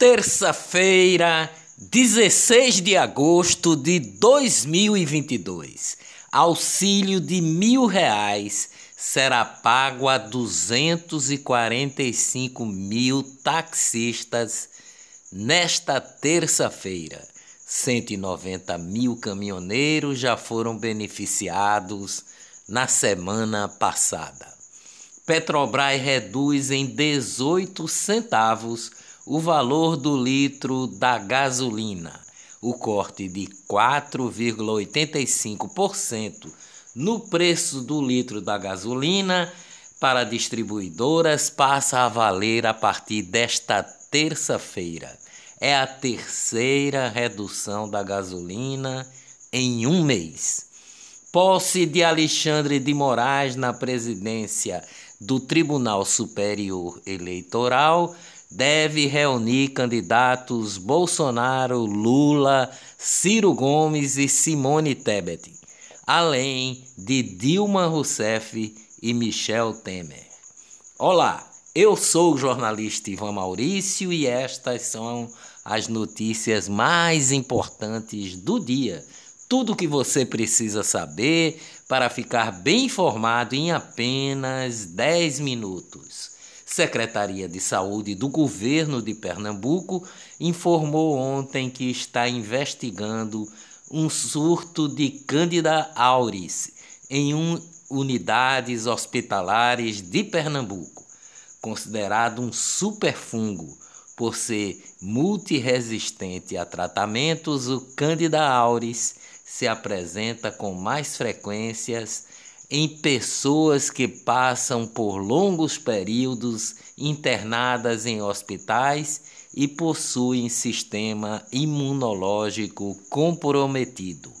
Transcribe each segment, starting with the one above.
Terça-feira, 16 de agosto de 2022. Auxílio de mil reais será pago a 245 mil taxistas nesta terça-feira. 190 mil caminhoneiros já foram beneficiados na semana passada. Petrobras reduz em 18 centavos o valor do litro da gasolina. O corte de 4,85% no preço do litro da gasolina para distribuidoras passa a valer a partir desta terça-feira. É a terceira redução da gasolina em um mês. Posse de Alexandre de Moraes na presidência do Tribunal Superior Eleitoral deve reunir candidatos Bolsonaro, Lula, Ciro Gomes e Simone Tebet, além de Dilma Rousseff e Michel Temer. Olá, eu sou o jornalista Ivan Maurício e estas são as notícias mais importantes do dia. Tudo o que você precisa saber para ficar bem informado em apenas 10 minutos. Secretaria de Saúde do Governo de Pernambuco informou ontem que está investigando um surto de Cândida auris em um, unidades hospitalares de Pernambuco, considerado um superfungo por ser multiresistente a tratamentos, o Cândida auris se apresenta com mais frequências em pessoas que passam por longos períodos internadas em hospitais e possuem sistema imunológico comprometido.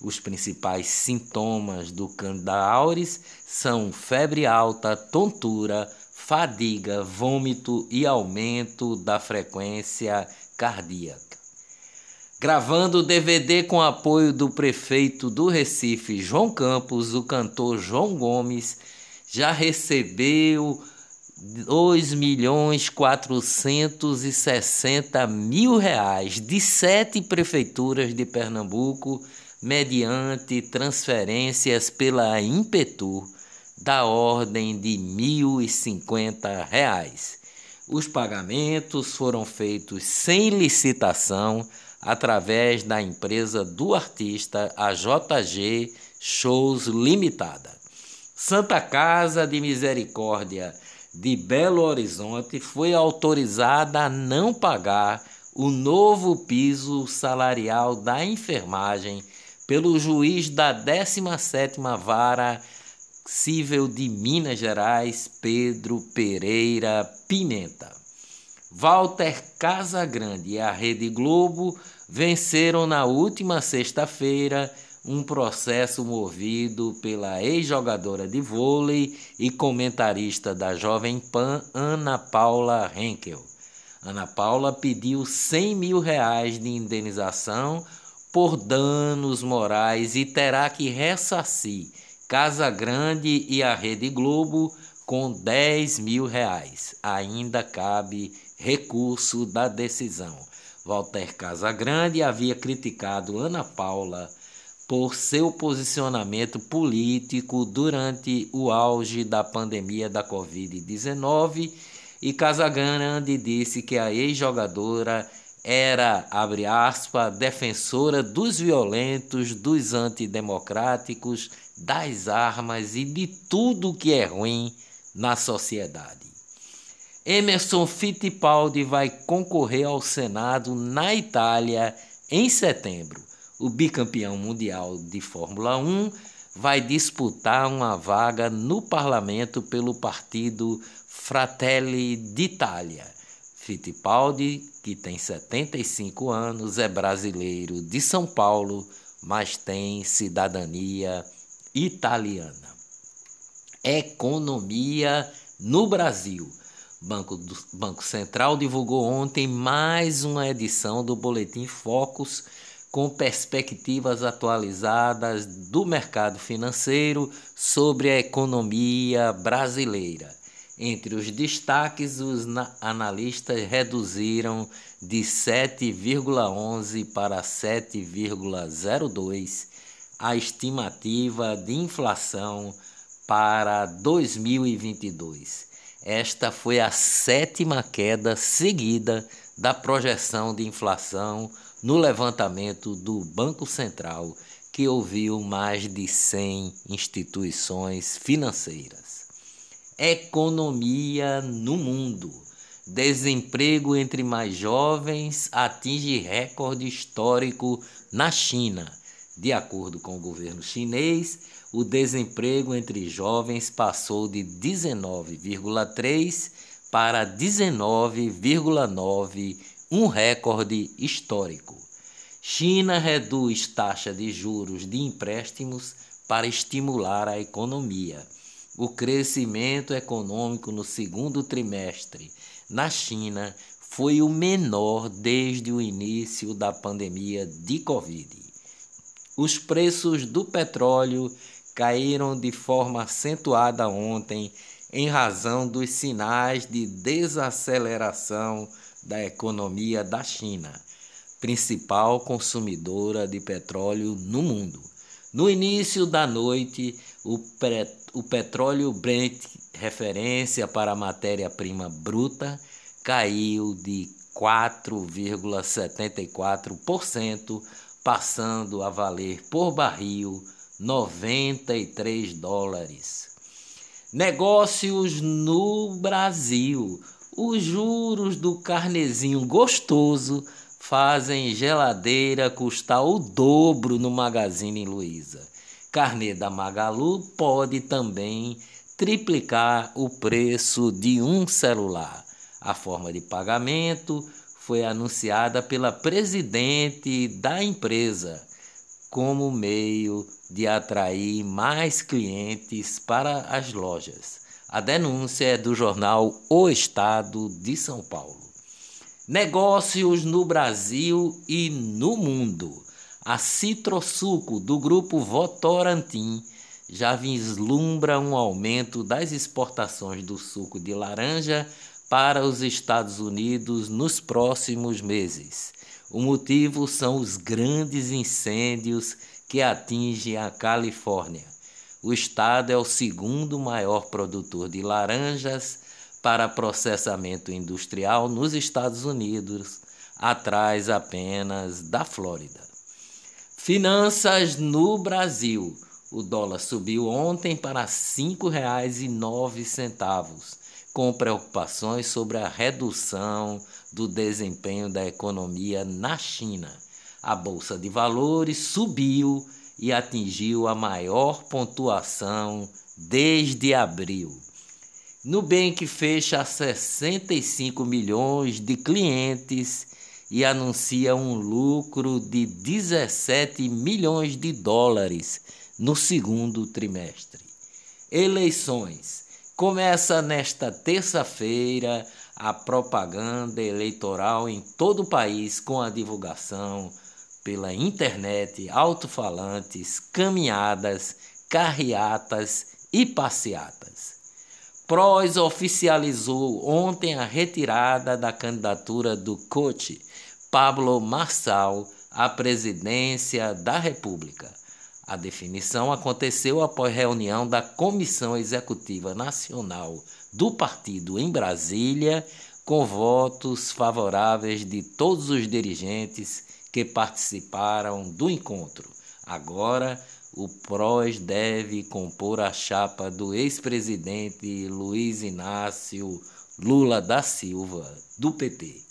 Os principais sintomas do Candida auris são febre alta, tontura, fadiga, vômito e aumento da frequência cardíaca. Gravando o DVD com apoio do prefeito do Recife, João Campos, o cantor João Gomes já recebeu 2 milhões 460 mil reais de sete prefeituras de Pernambuco mediante transferências pela Impetur da ordem de 1.050 reais. Os pagamentos foram feitos sem licitação através da empresa do artista, a JG Shows Limitada. Santa Casa de Misericórdia de Belo Horizonte foi autorizada a não pagar o novo piso salarial da enfermagem pelo juiz da 17ª Vara Civil de Minas Gerais, Pedro Pereira Pimenta. Walter Casagrande e a Rede Globo venceram na última sexta-feira um processo movido pela ex-jogadora de vôlei e comentarista da Jovem Pan, Ana Paula Henkel. Ana Paula pediu 100 mil reais de indenização por danos morais e terá que ressarcir Casa Grande e a Rede Globo com 10 mil reais. Ainda cabe recurso da decisão. Walter Casagrande havia criticado Ana Paula por seu posicionamento político durante o auge da pandemia da Covid-19 e Casagrande disse que a ex-jogadora era, abre aspas, defensora dos violentos, dos antidemocráticos, das armas e de tudo que é ruim na sociedade. Emerson Fittipaldi vai concorrer ao Senado na Itália em setembro. O bicampeão mundial de Fórmula 1 vai disputar uma vaga no parlamento pelo partido Fratelli d'Italia. Fittipaldi, que tem 75 anos, é brasileiro de São Paulo, mas tem cidadania italiana. Economia no Brasil. Banco, do, Banco Central divulgou ontem mais uma edição do Boletim Focus com perspectivas atualizadas do mercado financeiro sobre a economia brasileira. Entre os destaques, os analistas reduziram de 7,11 para 7,02 a estimativa de inflação para 2022. Esta foi a sétima queda seguida da projeção de inflação no levantamento do Banco Central, que ouviu mais de 100 instituições financeiras. Economia no mundo. Desemprego entre mais jovens atinge recorde histórico na China. De acordo com o governo chinês, o desemprego entre jovens passou de 19,3 para 19,9, um recorde histórico. China reduz taxa de juros de empréstimos para estimular a economia. O crescimento econômico no segundo trimestre na China foi o menor desde o início da pandemia de Covid. Os preços do petróleo caíram de forma acentuada ontem em razão dos sinais de desaceleração da economia da China, principal consumidora de petróleo no mundo. No início da noite, o, o petróleo Brent, referência para a matéria-prima bruta, caiu de 4,74%, passando a valer por barril 93 dólares. Negócios no Brasil. Os juros do carnezinho gostoso fazem geladeira custar o dobro no Magazine Luiza. Carnê da Magalu pode também triplicar o preço de um celular. A forma de pagamento foi anunciada pela presidente da empresa como meio de atrair mais clientes para as lojas. A denúncia é do jornal O Estado de São Paulo. Negócios no Brasil e no mundo. A Citrosuco do grupo Votorantim já vislumbra um aumento das exportações do suco de laranja para os Estados Unidos nos próximos meses. O motivo são os grandes incêndios que atingem a Califórnia. O estado é o segundo maior produtor de laranjas para processamento industrial nos Estados Unidos, atrás apenas da Flórida. Finanças no Brasil. O dólar subiu ontem para R$ 5,09, com preocupações sobre a redução do desempenho da economia na China. A bolsa de valores subiu e atingiu a maior pontuação desde abril. Nubank fecha 65 milhões de clientes e anuncia um lucro de 17 milhões de dólares no segundo trimestre. Eleições. Começa nesta terça-feira a propaganda eleitoral em todo o país com a divulgação pela internet, alto-falantes, caminhadas, carreatas e passeatas. PROS oficializou ontem a retirada da candidatura do coach Pablo Marçal à presidência da República. A definição aconteceu após reunião da Comissão Executiva Nacional do partido em Brasília, com votos favoráveis de todos os dirigentes que participaram do encontro. Agora, o PROS deve compor a chapa do ex-presidente Luiz Inácio Lula da Silva, do PT.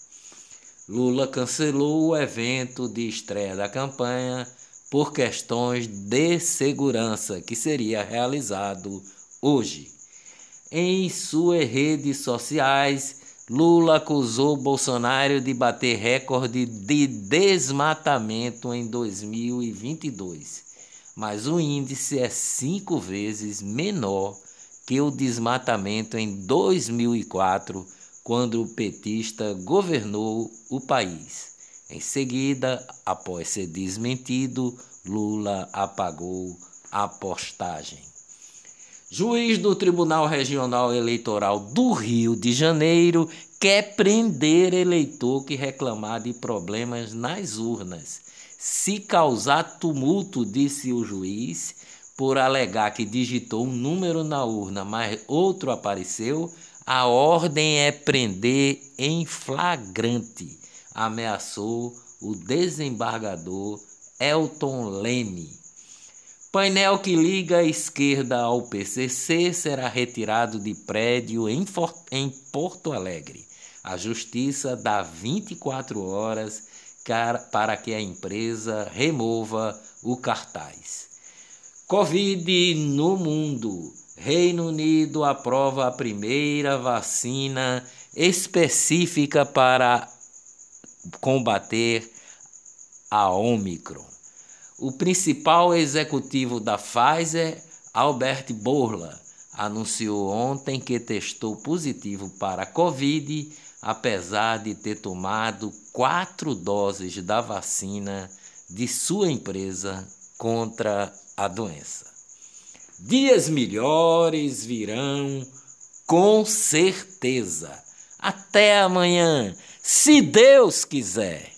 Lula cancelou o evento de estreia da campanha por questões de segurança que seria realizado hoje. Em suas redes sociais, Lula acusou Bolsonaro de bater recorde de desmatamento em 2022 mas o índice é cinco vezes menor que o desmatamento em 2004, quando o petista governou o país. Em seguida, após ser desmentido, Lula apagou a postagem. Juiz do Tribunal Regional Eleitoral do Rio de Janeiro quer prender eleitor que reclamar de problemas nas urnas. Se causar tumulto, disse o juiz, por alegar que digitou um número na urna, mas outro apareceu, a ordem é prender em flagrante, ameaçou o desembargador Elton Leme. Painel que liga a esquerda ao PCC será retirado de prédio em, em Porto Alegre. A justiça dá 24 horas para que a empresa remova o cartaz. Covid no mundo. Reino Unido aprova a primeira vacina específica para combater a Omicron. O principal executivo da Pfizer, Albert Bourla, anunciou ontem que testou positivo para a Covid, apesar de ter tomado quatro doses da vacina de sua empresa contra a doença. Dias melhores virão, com certeza. Até amanhã, se Deus quiser.